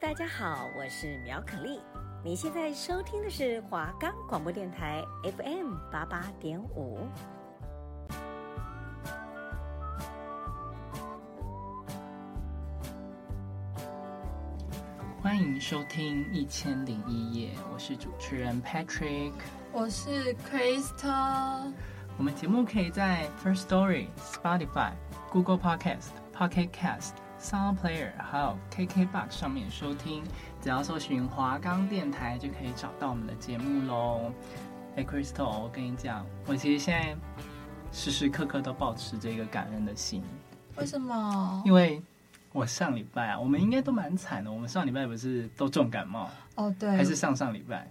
大家好，我是苗可丽。你现在收听的是华冈广播电台 FM 八八点五。欢迎收听《一千零一夜》，我是主持人 Patrick，我是 Crystal。我们节目可以在 First Story、Spotify、Google Podcast、Pocket Cast、Sound Player 还有 KKBox 上面收听，只要搜寻华冈电台就可以找到我们的节目喽。哎，Crystal，我跟你讲，我其实现在时时刻刻都保持着一个感恩的心。为什么？因为。我上礼拜啊，我们应该都蛮惨的。我们上礼拜不是都重感冒？哦，对，还是上上礼拜？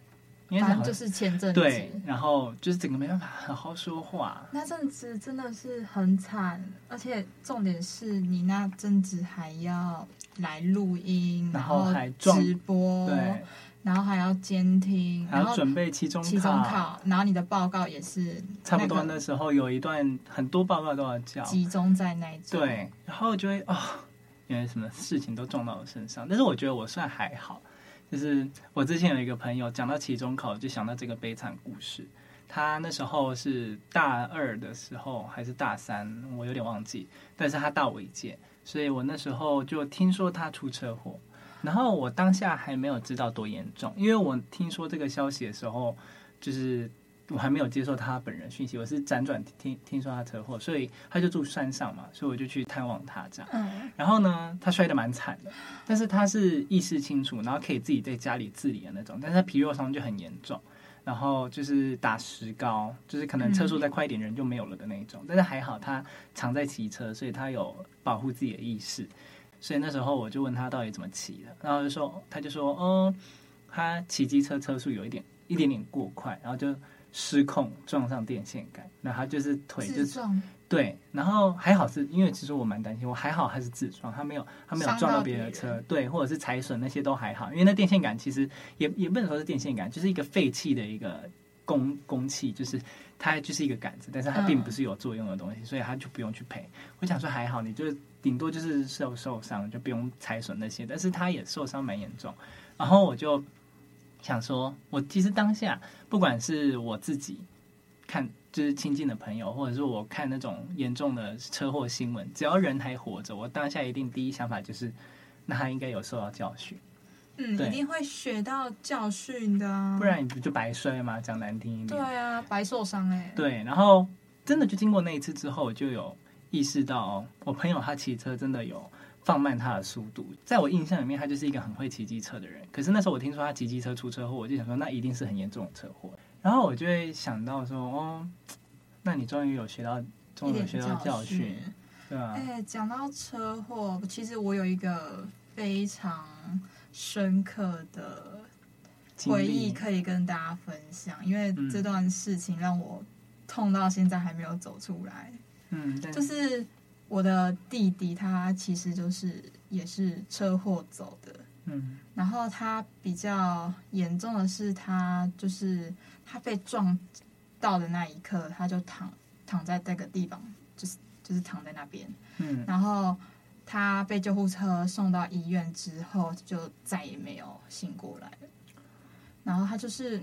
因为反正就是前阵子。对，然后就是整个没办法好好说话。那阵子真的是很惨，而且重点是你那阵子还要来录音，然后还直播，对，然后还要监听，还要准备期中期中考，然后你的报告也是差不多那时候有一段很多报告都要交，集中在那一种。对，然后就会啊。哦因为什么事情都撞到我身上，但是我觉得我算还好。就是我之前有一个朋友讲到期中考，就想到这个悲惨故事。他那时候是大二的时候还是大三，我有点忘记。但是他大我一届，所以我那时候就听说他出车祸。然后我当下还没有知道多严重，因为我听说这个消息的时候，就是。我还没有接受他本人讯息，我是辗转听听说他车祸，所以他就住山上嘛，所以我就去探望他这样。嗯。然后呢，他摔得蛮惨的，但是他是意识清楚，然后可以自己在家里自理的那种，但是他皮肉伤就很严重，然后就是打石膏，就是可能车速再快一点人就没有了的那种。嗯。但是还好他常在骑车，所以他有保护自己的意识。所以那时候我就问他到底怎么骑的，然后就说他就说，嗯，他骑机车车速有一点一点点过快，然后就。失控撞上电线杆，那他就是腿就撞对，然后还好是因为其实我蛮担心，我还好他是自撞，他没有他没有撞到别人的车，对，或者是踩损那些都还好，因为那电线杆其实也也不能说是电线杆，就是一个废弃的一个工工器，就是它就是一个杆子，但是它并不是有作用的东西，所以他就不用去赔。我想说还好，你就顶多就是受受伤，就不用踩损那些，但是他也受伤蛮严重，然后我就。想说，我其实当下不管是我自己看，就是亲近的朋友，或者是我看那种严重的车祸新闻，只要人还活着，我当下一定第一想法就是，那他应该有受到教训，嗯，一定会学到教训的啊，不然你不就白摔吗？讲难听一点，对啊，白受伤哎，对，然后真的就经过那一次之后，就有意识到，我朋友他骑车真的有。放慢他的速度，在我印象里面，他就是一个很会骑机车的人。可是那时候我听说他骑机车出车祸，我就想说，那一定是很严重的车祸。然后我就会想到说，哦，那你终于有学到，终于有学到教训，对吧？哎，讲到车祸，其实我有一个非常深刻的回忆可以跟大家分享，因为这段事情让我痛到现在还没有走出来。嗯，就是。我的弟弟他其实就是也是车祸走的，嗯，然后他比较严重的是他就是他被撞到的那一刻，他就躺躺在那个地方，就是就是躺在那边，嗯，然后他被救护车送到医院之后，就再也没有醒过来，然后他就是，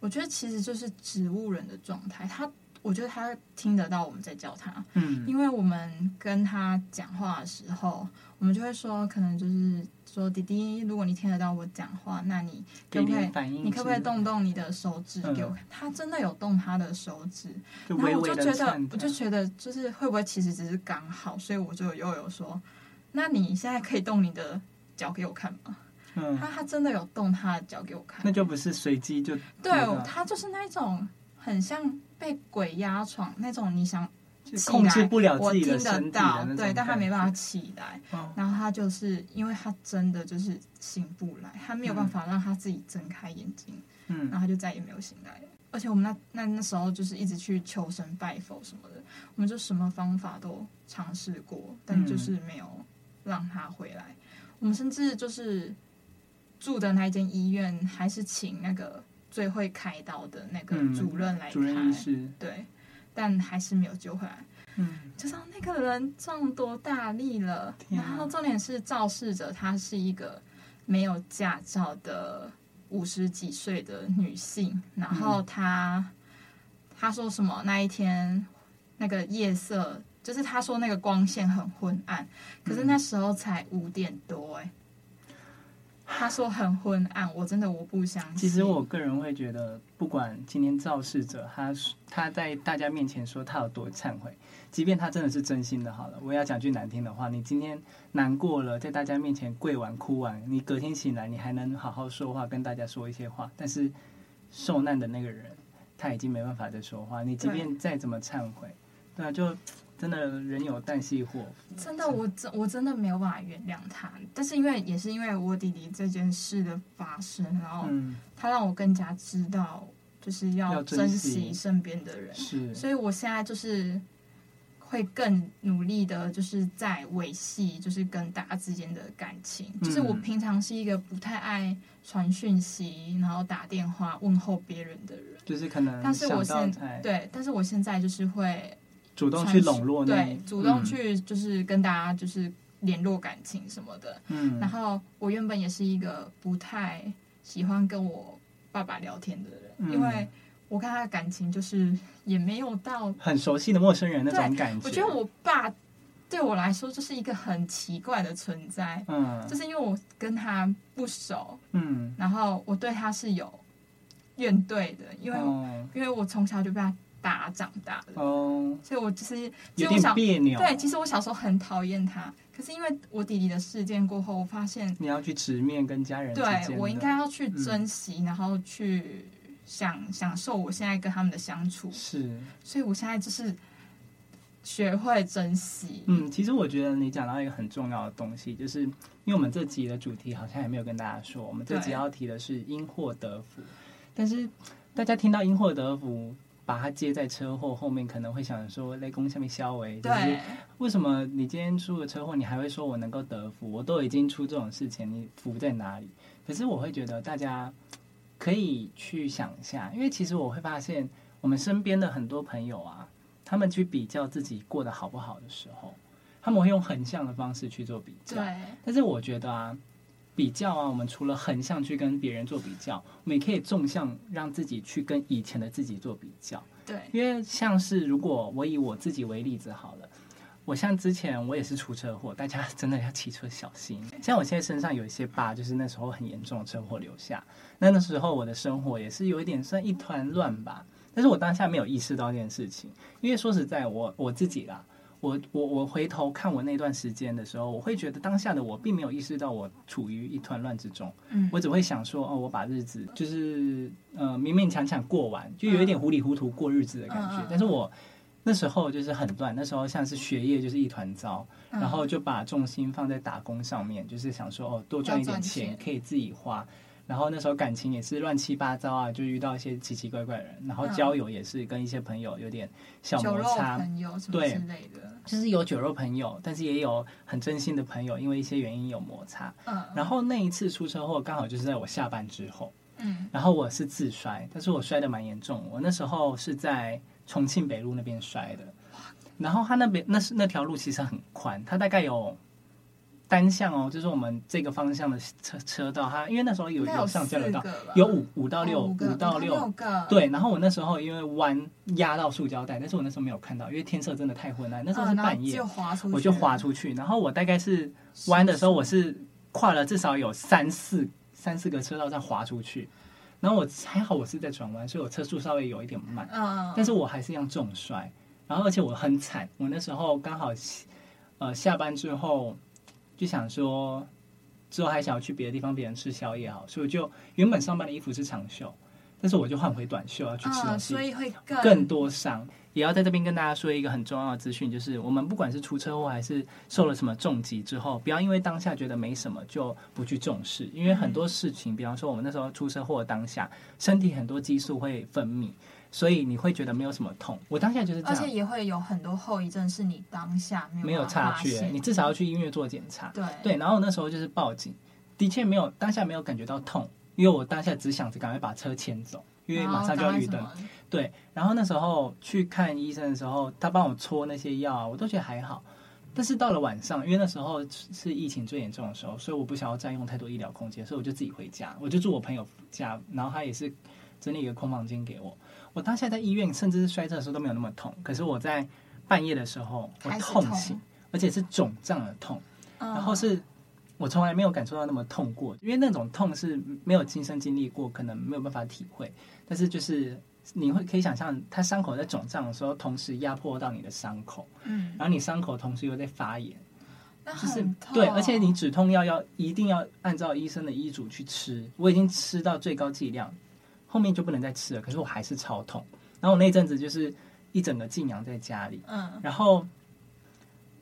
我觉得其实就是植物人的状态，他。我觉得他听得到我们在叫他，嗯，因为我们跟他讲话的时候，我们就会说，可能就是说，弟弟，如果你听得到我讲话，那你可不可以，你可不可以动动你的手指给我看？嗯，他真的有动他的手指，然后我就觉得，我就觉得，就是会不会其实只是刚好，所以我就又有说，那你现在可以动你的脚给我看吗？嗯，他他真的有动他的脚给我看，那就不是随机就对，他就是那种很像。被鬼压床那种，你想控制不了自己的身体的，我听得到，对，但他没办法起来。哦、然后他就是因为他真的就是醒不来，他没有办法让他自己睁开眼睛，嗯，然后他就再也没有醒来。而且我们那那那时候就是一直去求神拜佛什么的，我们就什么方法都尝试过，但就是没有让他回来。嗯、我们甚至就是住的那间医院，还是请那个。最会开刀的那个主任来开，嗯、对，但还是没有救回来。嗯，就知道那个人撞多大力了。啊、然后重点是肇事者她是一个没有驾照的五十几岁的女性，然后她她说什么那一天那个夜色，就是她说那个光线很昏暗，可是那时候才五点多哎。他说很昏暗，我真的我不相信。其实我个人会觉得，不管今天肇事者他他在大家面前说他有多忏悔，即便他真的是真心的，好了，我要讲句难听的话，你今天难过了，在大家面前跪完哭完，你隔天醒来，你还能好好说话，跟大家说一些话。但是受难的那个人他已经没办法再说话，你即便再怎么忏悔，对啊，就。真的人有旦夕祸福，真的，我真我真的没有办法原谅他。但是因为也是因为我弟弟这件事的发生，然后他让我更加知道，就是要珍惜身边的人。是，所以我现在就是会更努力的，就是在维系，就是跟大家之间的感情。就是我平常是一个不太爱传讯息，然后打电话问候别人的人。就是可能，但是我现在对，但是我现在就是会。主动去笼络，对，主动去就是跟大家就是联络感情什么的。嗯，然后我原本也是一个不太喜欢跟我爸爸聊天的人，嗯、因为我跟他的感情就是也没有到很熟悉的陌生人那种感觉。我觉得我爸对我来说就是一个很奇怪的存在，嗯，就是因为我跟他不熟，嗯，然后我对他是有怨怼的，因为、哦、因为我从小就被他。打长大的哦，所以我就是有点别扭。对，其实我小时候很讨厌他，可是因为我弟弟的事件过后，我发现你要去直面跟家人。对，我应该要去珍惜，嗯、然后去享享受我现在跟他们的相处。是，所以我现在就是学会珍惜。嗯，其实我觉得你讲到一个很重要的东西，就是因为我们这集的主题好像也没有跟大家说，我们这集要提的是因祸得福，但是大家听到因祸得福。把它接在车祸后面，可能会想说雷公下面消为，就是为什么你今天出了车祸，你还会说我能够得福？我都已经出这种事情，你福在哪里？可是我会觉得大家可以去想一下，因为其实我会发现，我们身边的很多朋友啊，他们去比较自己过得好不好的时候，他们会用横向的方式去做比较。对，但是我觉得啊。比较啊，我们除了横向去跟别人做比较，我们也可以纵向让自己去跟以前的自己做比较。对，因为像是如果我以我自己为例子好了，我像之前我也是出车祸，大家真的要骑车小心。像我现在身上有一些疤，就是那时候很严重的车祸留下。那那时候我的生活也是有一点算一团乱吧，但是我当下没有意识到这件事情，因为说实在我，我我自己啦。我我我回头看我那段时间的时候，我会觉得当下的我并没有意识到我处于一团乱之中。嗯，我只会想说，哦，我把日子就是呃勉勉强强过完，就有一点糊里糊涂过日子的感觉。但是我那时候就是很乱，那时候像是学业就是一团糟，然后就把重心放在打工上面，就是想说哦，多赚一点钱可以自己花。然后那时候感情也是乱七八糟啊，就遇到一些奇奇怪怪的人。然后交友也是跟一些朋友有点小摩擦，朋友什么之类的。就是有酒肉朋友，但是也有很真心的朋友，因为一些原因有摩擦。嗯。然后那一次出车祸刚好就是在我下班之后。嗯。然后我是自摔，但是我摔的蛮严重。我那时候是在重庆北路那边摔的。然后他那边那是那条路其实很宽，它大概有。单向哦，就是我们这个方向的车车道，它因为那时候有有上交流道，有五五到六五到六个，对。然后我那时候因为弯压到塑胶带，但是我那时候没有看到，因为天色真的太昏暗，那时候是半夜，我就滑出去。然后我大概是弯的时候，我是跨了至少有三四三四个车道再滑出去。然后我还好，我是在转弯，所以我车速稍微有一点慢，但是我还是一样重摔。然后而且我很惨，我那时候刚好呃下班之后。就想说，之后还想要去别的地方，别人吃宵夜好，所以我就原本上班的衣服是长袖，但是我就换回短袖要去吃东西，所以会更更多伤。也要在这边跟大家说一个很重要的资讯，就是我们不管是出车祸还是受了什么重疾之后，不要因为当下觉得没什么就不去重视，因为很多事情，比方说我们那时候出车祸当下，身体很多激素会分泌。所以你会觉得没有什么痛，我当下就是这样，而且也会有很多后遗症，是你当下没有没有察觉，你至少要去医院做检查。对对，然后那时候就是报警，的确没有当下没有感觉到痛，因为我当下只想着赶快把车牵走，因为马上就要绿灯。对，然后那时候去看医生的时候，他帮我搓那些药啊，我都觉得还好。但是到了晚上，因为那时候是疫情最严重的时候，所以我不想要占用太多医疗空间，所以我就自己回家，我就住我朋友家，然后他也是整理一个空房间给我。我当下在医院，甚至是摔车的时候都没有那么痛，可是我在半夜的时候，我痛醒，而且是肿胀的痛，然后是。我从来没有感受到那么痛过，因为那种痛是没有亲身经历过，可能没有办法体会。但是就是你会可以想象，它伤口在肿胀的时候，同时压迫到你的伤口，嗯，然后你伤口同时又在发炎，就是对，而且你止痛药要一定要按照医生的医嘱去吃。我已经吃到最高剂量，后面就不能再吃了。可是我还是超痛。然后我那阵子就是一整个静养在家里，嗯，然后。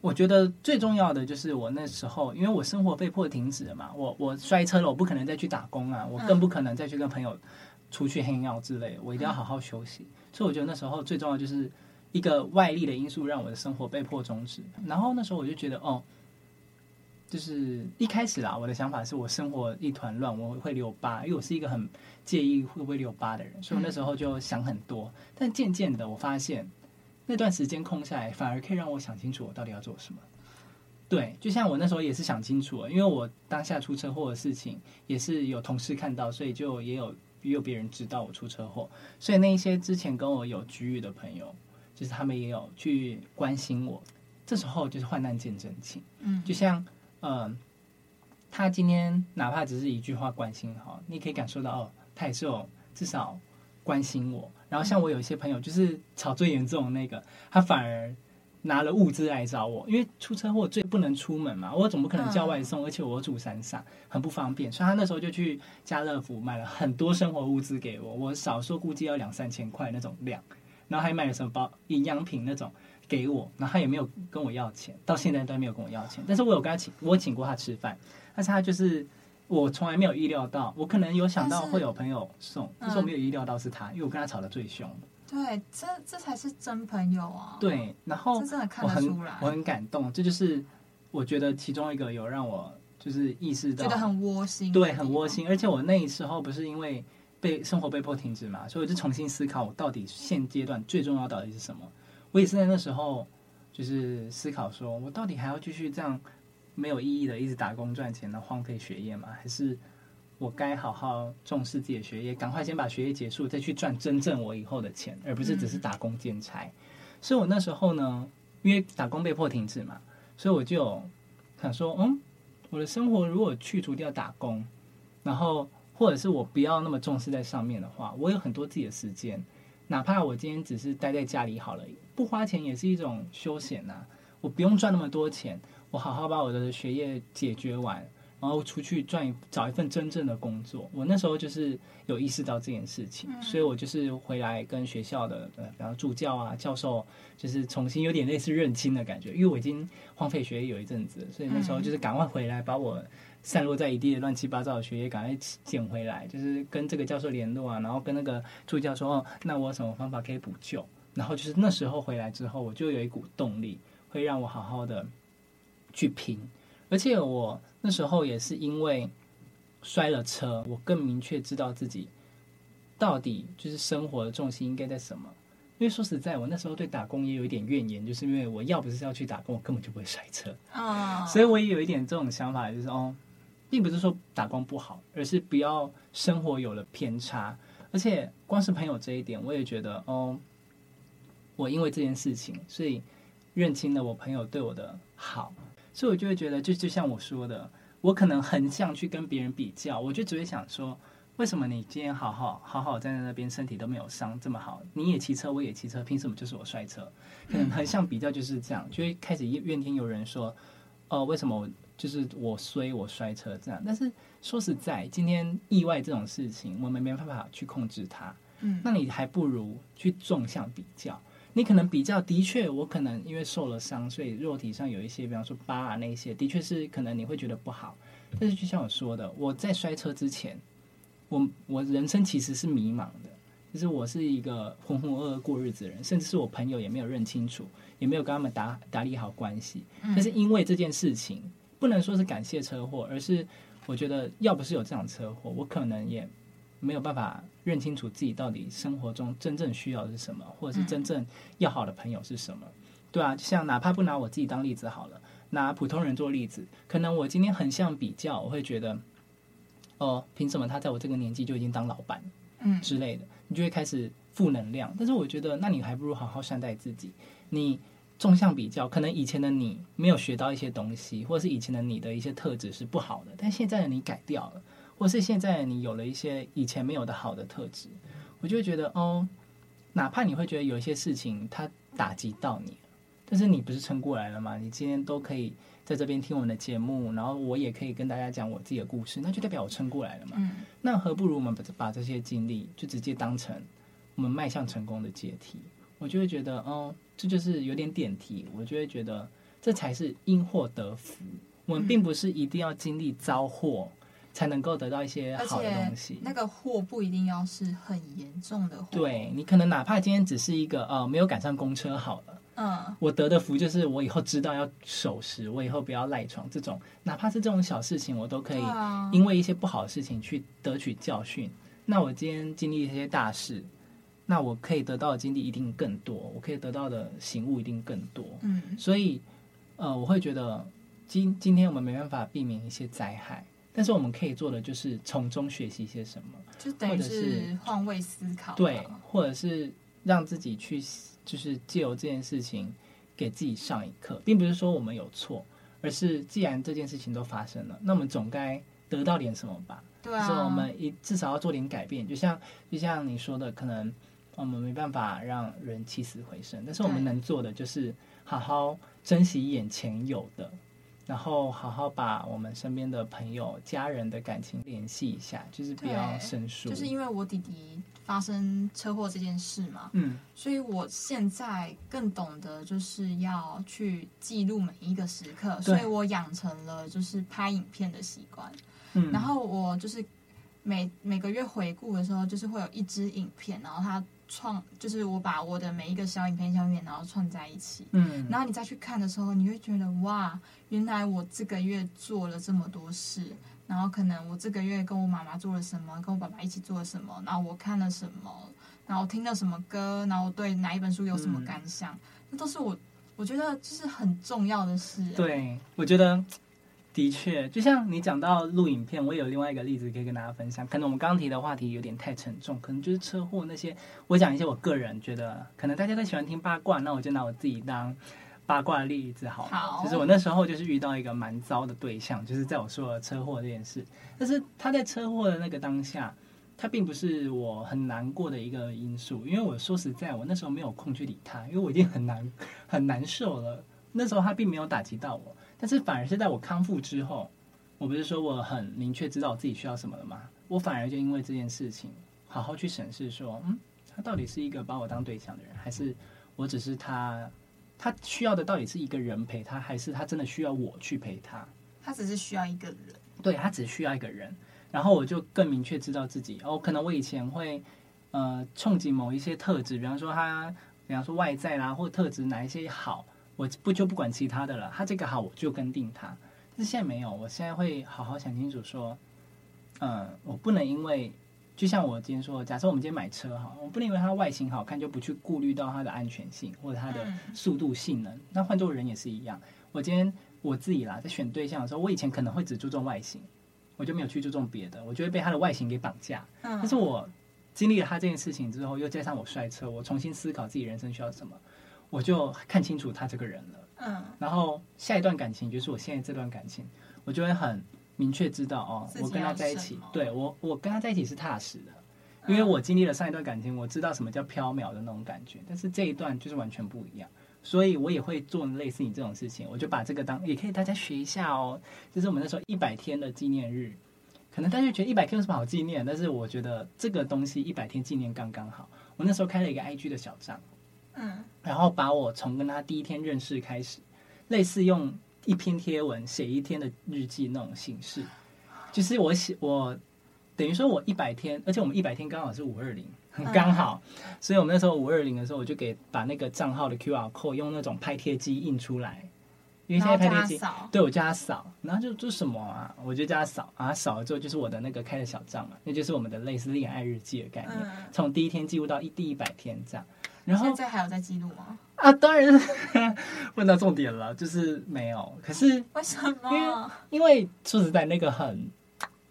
我觉得最重要的就是我那时候，因为我生活被迫停止了嘛，我我摔车了，我不可能再去打工啊，我更不可能再去跟朋友出去 hang out 之类的，我一定要好好休息。所以我觉得那时候最重要就是一个外力的因素让我的生活被迫终止。然后那时候我就觉得，哦，就是一开始啦，我的想法是我生活一团乱，我会留疤，因为我是一个很介意会不会留疤的人，所以我那时候就想很多。但渐渐的，我发现。那段时间空下来，反而可以让我想清楚我到底要做什么。对，就像我那时候也是想清楚了，因为我当下出车祸的事情也是有同事看到，所以就也有也有别人知道我出车祸，所以那一些之前跟我有局域的朋友，就是他们也有去关心我。这时候就是患难见真情，嗯，就像嗯、呃，他今天哪怕只是一句话关心哈，你可以感受到哦，他也是有至少关心我。然后像我有一些朋友，就是吵最严重的那个，他反而拿了物资来找我，因为出车祸最不能出门嘛，我总不可能叫外送，而且我住山上很不方便，所以他那时候就去家乐福买了很多生活物资给我，我少说估计要两三千块那种量，然后还买了什么包营养品那种给我，然后他也没有跟我要钱，到现在都没有跟我要钱，但是我有跟他请，我请过他吃饭，但是他就是。我从来没有意料到，我可能有想到会有朋友送，但是，我没有意料到是他，因为我跟他吵得最凶。对，这这才是真朋友啊！对，然后我很我很感动，这就是我觉得其中一个有让我就是意识到，觉得很窝心，对，很窝心。而且我那时候不是因为被生活被迫停止嘛，所以我就重新思考，我到底现阶段最重要到底是什么？我也是在那时候就是思考，说我到底还要继续这样。没有意义的，一直打工赚钱，然后荒废学业吗？还是我该好好重视自己的学业，赶快先把学业结束，再去赚真正我以后的钱，而不是只是打工兼差。嗯。所以我那时候呢，因为打工被迫停止嘛，所以我就想说，嗯，我的生活如果去除掉打工，然后或者是我不要那么重视在上面的话，我有很多自己的时间，哪怕我今天只是待在家里好了，不花钱也是一种休闲呐。我不用赚那么多钱。我好好把我的学业解决完，然后出去赚找一份真正的工作。我那时候就是有意识到这件事情，所以我就是回来跟学校的呃，比方助教啊、教授，就是重新有点类似认亲的感觉。因为我已经荒废学业有一阵子，所以那时候就是赶快回来，把我散落在一地的乱七八糟的学业赶快捡回来，就是跟这个教授联络啊，然后跟那个助教说，哦，那我有什么方法可以补救？然后就是那时候回来之后，我就有一股动力，会让我好好的。去拼，而且我那时候也是因为摔了车，我更明确知道自己到底就是生活的重心应该在什么。因为说实在，我那时候对打工也有一点怨言，就是因为我要不是要去打工，我根本就不会摔车。Oh. 所以我也有一点这种想法，就是哦，并不是说打工不好，而是不要生活有了偏差。而且光是朋友这一点，我也觉得哦，我因为这件事情，所以认清了我朋友对我的好。所以，我就会觉得，就就像我说的，我可能很想去跟别人比较，我就只会想说，为什么你今天好好好好站在那边，身体都没有伤，这么好，你也骑车，我也骑车，凭什么就是我摔车？可能很像比较就是这样，就会开始怨天尤人，说，哦，为什么我就是我衰，我摔车这样？但是说实在，今天意外这种事情，我们没办法去控制它，嗯，那你还不如去纵向比较。你可能比较的确，我可能因为受了伤，所以肉体上有一些，比方说疤啊那些，的确是可能你会觉得不好。但是就像我说的，我在摔车之前，我我人生其实是迷茫的，就是我是一个浑浑噩噩过日子的人，甚至是我朋友也没有认清楚，也没有跟他们打打理好关系。但是因为这件事情，不能说是感谢车祸，而是我觉得要不是有这场车祸，我可能也。没有办法认清楚自己到底生活中真正需要的是什么，或者是真正要好的朋友是什么。对啊，就像哪怕不拿我自己当例子好了，拿普通人做例子，可能我今天横向比较，我会觉得，哦，凭什么他在我这个年纪就已经当老板，嗯之类的，你就会开始负能量。但是我觉得，那你还不如好好善待自己。你纵向比较，可能以前的你没有学到一些东西，或者是以前的你的一些特质是不好的，但现在的你改掉了，或是现在的你有了一些以前没有的好的特质，我就会觉得，哦，哪怕你会觉得有一些事情它打击到你。但是你不是撑过来了吗？你今天都可以在这边听我们的节目，然后我也可以跟大家讲我自己的故事，那就代表我撑过来了嘛。嗯。那何不如我们把把这些经历就直接当成我们迈向成功的阶梯？我就会觉得，哦，这就是有点点题。我就会觉得这才是因祸得福。我们并不是一定要经历遭祸才能够得到一些好的东西。那个祸不一定要是很严重的祸。对，你可能哪怕今天只是一个呃没有赶上公车好了。嗯，我得的福就是我以后知道要守时，我以后不要赖床。这种哪怕是这种小事情，我都可以因为一些不好的事情去得取教训。那我今天经历一些大事，那我可以得到的经历一定更多，我可以得到的醒悟一定更多。嗯，所以呃，我会觉得今今天我们没办法避免一些灾害，但是我们可以做的就是从中学习一些什么，就等于是换位思考，对，或者是让自己去。就是借由这件事情给自己上一课，并不是说我们有错，而是既然这件事情都发生了，那我们总该得到点什么吧？对啊，所以我们一至少要做点改变。就像就像你说的，可能我们没办法让人起死回生，但是我们能做的就是好好珍惜眼前有的。然后好好把我们身边的朋友、家人的感情联系一下，就是不要生疏。就是因为我弟弟发生车祸这件事嘛，嗯，所以我现在更懂得就是要去记录每一个时刻，所以我养成了就是拍影片的习惯。嗯，然后我就是每每个月回顾的时候，就是会有一支影片，然后它。创就是我把我的每一个小影片、小影片，然后串在一起。嗯，然后你再去看的时候，你会觉得哇，原来我这个月做了这么多事。然后可能我这个月跟我妈妈做了什么，跟我爸爸一起做了什么，然后我看了什么，然后我听了什么歌，然后我对哪一本书有什么感想，那、嗯、都是我我觉得就是很重要的事。对，我觉得。的确，就像你讲到录影片，我也有另外一个例子可以跟大家分享。可能我们刚刚提的话题有点太沉重，可能就是车祸那些。我讲一些我个人觉得，可能大家都喜欢听八卦，那我就拿我自己当八卦的例子好了。好，就是我那时候就是遇到一个蛮糟的对象，就是在我说的车祸这件事。但是他在车祸的那个当下，他并不是我很难过的一个因素，因为我说实在，我那时候没有空去理他，因为我已经很难很难受了。那时候他并没有打击到我。但是反而是在我康复之后，我不是说我很明确知道我自己需要什么了吗？我反而就因为这件事情，好好去审视说，嗯，他到底是一个把我当对象的人，还是我只是他？他需要的到底是一个人陪他，还是他真的需要我去陪他？他只是需要一个人，对，他只需要一个人。然后我就更明确知道自己，哦，可能我以前会呃憧憬某一些特质，比方说他，比方说外在啦，或特质哪一些好。我不就不管其他的了，他这个好我就跟定他。但是现在没有，我现在会好好想清楚说，嗯，我不能因为就像我今天说，假设我们今天买车哈，我不能因为它外形好看就不去顾虑到它的安全性或者它的速度性能。那换做人也是一样，我今天我自己啦，在选对象的时候，我以前可能会只注重外形，我就没有去注重别的，我就会被他的外形给绑架。但是我经历了他这件事情之后，又加上我摔车，我重新思考自己人生需要什么。我就看清楚他这个人了，嗯，然后下一段感情就是我现在这段感情，我就会很明确知道哦，我跟他在一起，对我，我跟他在一起是踏实的，因为我经历了上一段感情，我知道什么叫飘渺的那种感觉，但是这一段就是完全不一样，所以我也会做类似你这种事情，我就把这个当也可以大家学一下哦，就是我们那时候一百天的纪念日，可能大家觉得一百天有什么好纪念，但是我觉得这个东西一百天纪念刚刚好，我那时候开了一个 IG 的小账。嗯，然后把我从跟他第一天认识开始，类似用一篇贴文写一天的日记那种形式，就是我写我等于说我一百天，而且我们一百天刚好是五二零，很刚好，所以我们那时候五二零的时候，我就给把那个账号的 QR code 用那种拍贴机印出来，因为现在拍贴机，对我叫他扫，然后就做什么啊？我就叫他扫，啊扫了之后就是我的那个开的小账嘛，那就是我们的类似恋爱日记的概念，从第一天记录到一第一百天这样。然后现在还有在记录吗？啊，当然是 问到重点了，就是没有。可是为什么？因为因为说实在，那个很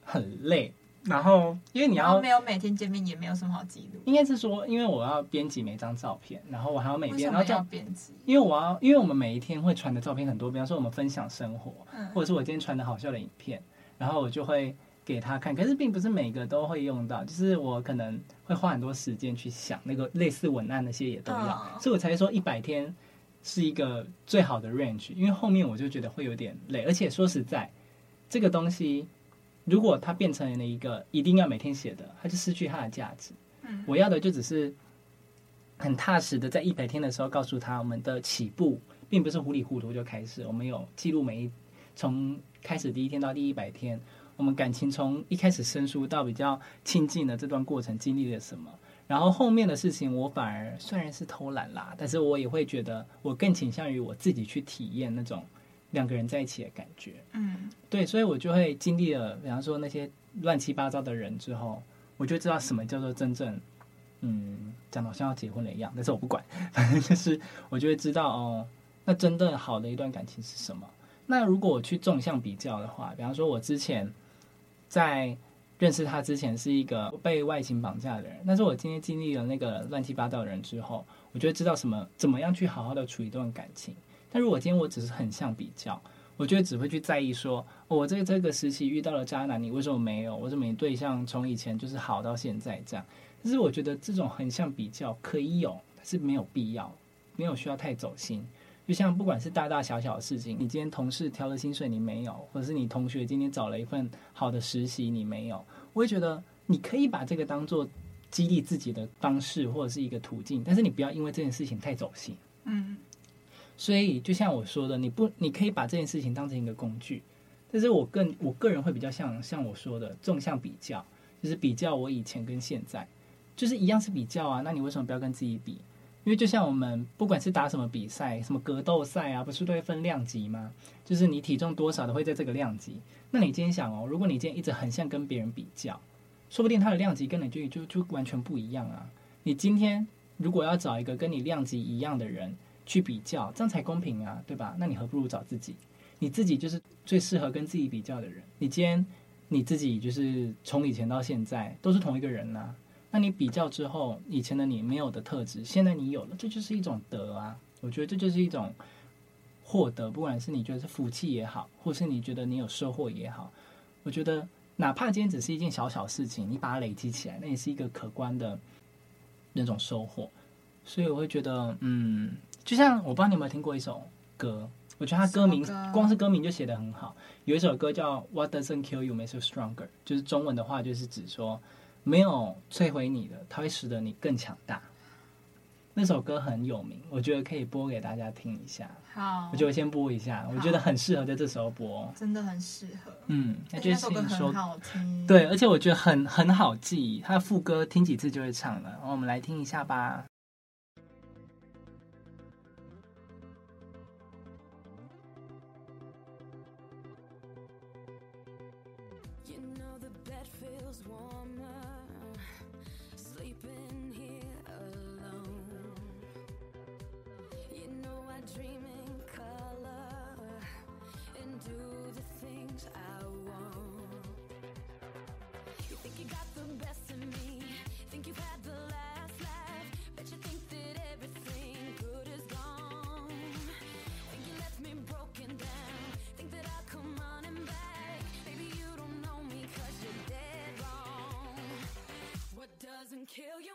很累。然后，因为你要没有每天见面，也没有什么好记录。应该是说，因为我要编辑每张照片，然后我还要每天然后要编辑。因为我要，因为我们每一天会传的照片很多，比方说我们分享生活，嗯、或者是我今天传的好笑的影片，然后我就会给他看。可是并不是每个都会用到，就是我可能会花很多时间去想那个类似文案那些也都要，嗯、所以我才说一百天是一个最好的 range。因为后面我就觉得会有点累，而且说实在，这个东西。如果它变成了一个一定要每天写的，它就失去它的价值。嗯，我要的就只是很踏实的，在一百天的时候告诉他，我们的起步并不是糊里糊涂就开始，我们有记录每一从开始第一天到第一百天，我们感情从一开始生疏到比较亲近的这段过程经历了什么，然后后面的事情我反而虽然是偷懒啦，但是我也会觉得我更倾向于我自己去体验那种。两个人在一起的感觉，嗯，对，所以我就会经历了，比方说那些乱七八糟的人之后，我就知道什么叫做真正，嗯，讲的好像要结婚了一样，但是我不管，反正就是我就会知道哦，那真正好的一段感情是什么。那如果我去纵向比较的话，比方说我之前在认识他之前是一个被外形绑架的人，但是我今天经历了那个乱七八糟的人之后，我就会知道什么怎么样去好好的处一段感情。但如果今天我只是横向比较，我觉得只会去在意说，我在这个时期遇到了渣男，你为什么没有？我怎么没对象从以前就是好到现在这样？但是我觉得这种横向比较可以有，但是没有必要，没有需要太走心。就像不管是大大小小的事情，你今天同事调了薪水你没有，或者是你同学今天找了一份好的实习你没有，我会觉得你可以把这个当做激励自己的方式或者是一个途径，但是你不要因为这件事情太走心。嗯。所以，就像我说的，你不，你可以把这件事情当成一个工具，但是我更，我个人会比较像像我说的纵向比较，就是比较我以前跟现在，就是一样是比较啊。那你为什么不要跟自己比？因为就像我们不管是打什么比赛，什么格斗赛啊，不是都会分量级吗？就是你体重多少的会在这个量级。那你今天想哦，如果你今天一直横向跟别人比较，说不定他的量级跟你就就就完全不一样啊。你今天如果要找一个跟你量级一样的人。去比较，这样才公平啊，对吧？那你何不如找自己，你自己就是最适合跟自己比较的人。你今天你自己就是从以前到现在都是同一个人啊，那你比较之后，以前的你没有的特质，现在你有了，这就是一种得啊。我觉得这就是一种获得，不管是你觉得是福气也好，或是你觉得你有收获也好，我觉得哪怕今天只是一件小小事情，你把它累积起来，那也是一个可观的那种收获。所以我会觉得，嗯。就像我不知道你有没有听过一首歌，我觉得它歌名光是歌名就写得很好。有一首歌叫《What Doesn't Kill You Makes You Stronger》，就是中文的话就是指说，没有摧毁你的，它会使得你更强大。那首歌很有名，我觉得可以播给大家听一下。好，我觉得我先播一下，我觉得很适合在这时候播，真的很适合。嗯，那这首歌很好听，对，而且我觉得很很好记，它的副歌听几次就会唱了。然后我们来听一下吧。kill you.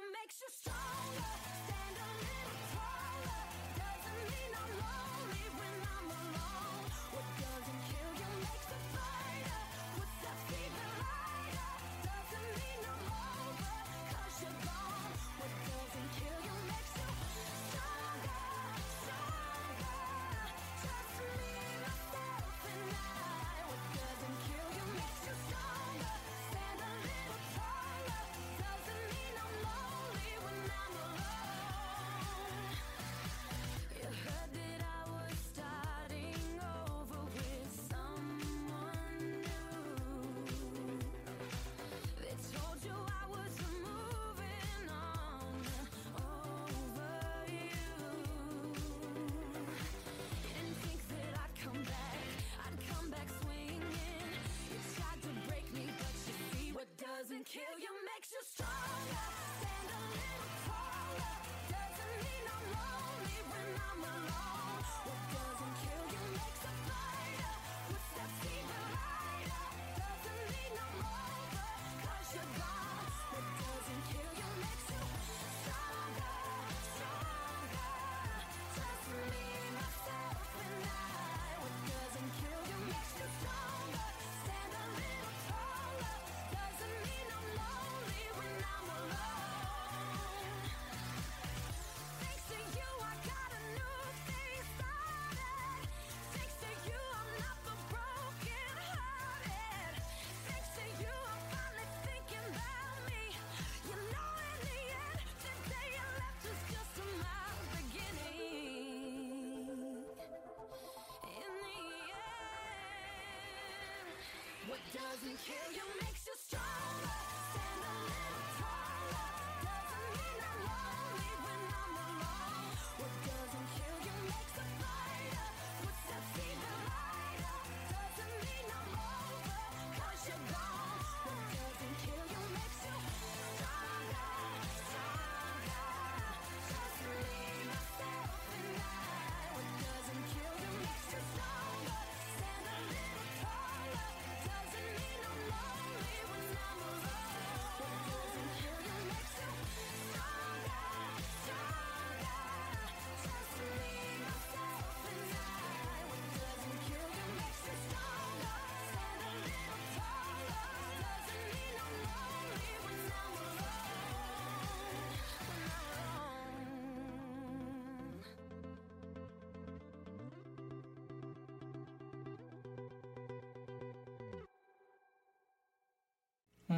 Doesn't kill you makes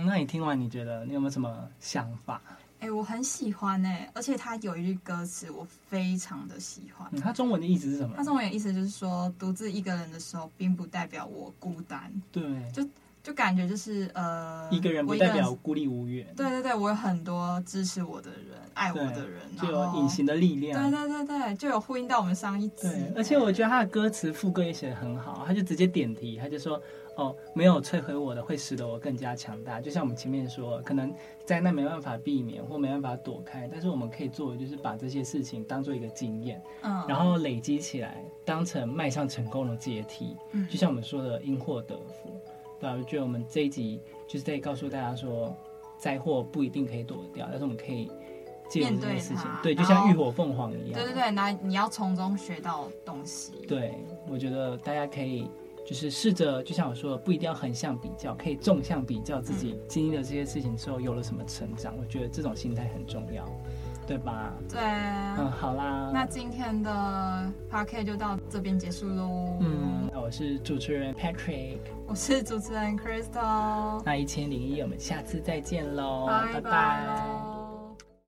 嗯，那你听完你觉得你有没有什么想法？哎、我很喜欢哎、而且他有一句歌词我非常的喜欢。嗯，它中文的意思是什么？他中文的意思就是说，独自一个人的时候，并不代表我孤单，对，就就感觉就是呃，一个人不代表孤立无援，对对对，我有很多支持我的人，爱我的人，就有隐形的力量。对对对对，就有呼应到我们上一集对，。而且我觉得他的歌词副歌也写的很好，他就直接点题，他就说：“哦，没有摧毁我的，会使得我更加强大。”就像我们前面说，可能灾难没办法避免或没办法躲开，但是我们可以做的就是把这些事情当做一个经验，嗯，然后累积起来，当成迈向成功的阶梯。嗯就像我们说的，因祸得福。对啊，我觉得我们这一集就是在告诉大家说，灾祸不一定可以躲得掉，但是我们可以借由这件事情面对就像浴火凤凰一样。对对对，那你要从中学到东西。对，我觉得大家可以就是试着，就像我说的，不一定要横向比较，可以纵向比较自己经历了这些事情之后有了什么成长。我觉得这种心态很重要，对吧？对，嗯，好啦，那今天的 podcast 就到这边结束喽。嗯，那我是主持人 Patrick，我是主持人 Crystal，那一千零一，我们下次再见喽，拜拜拜。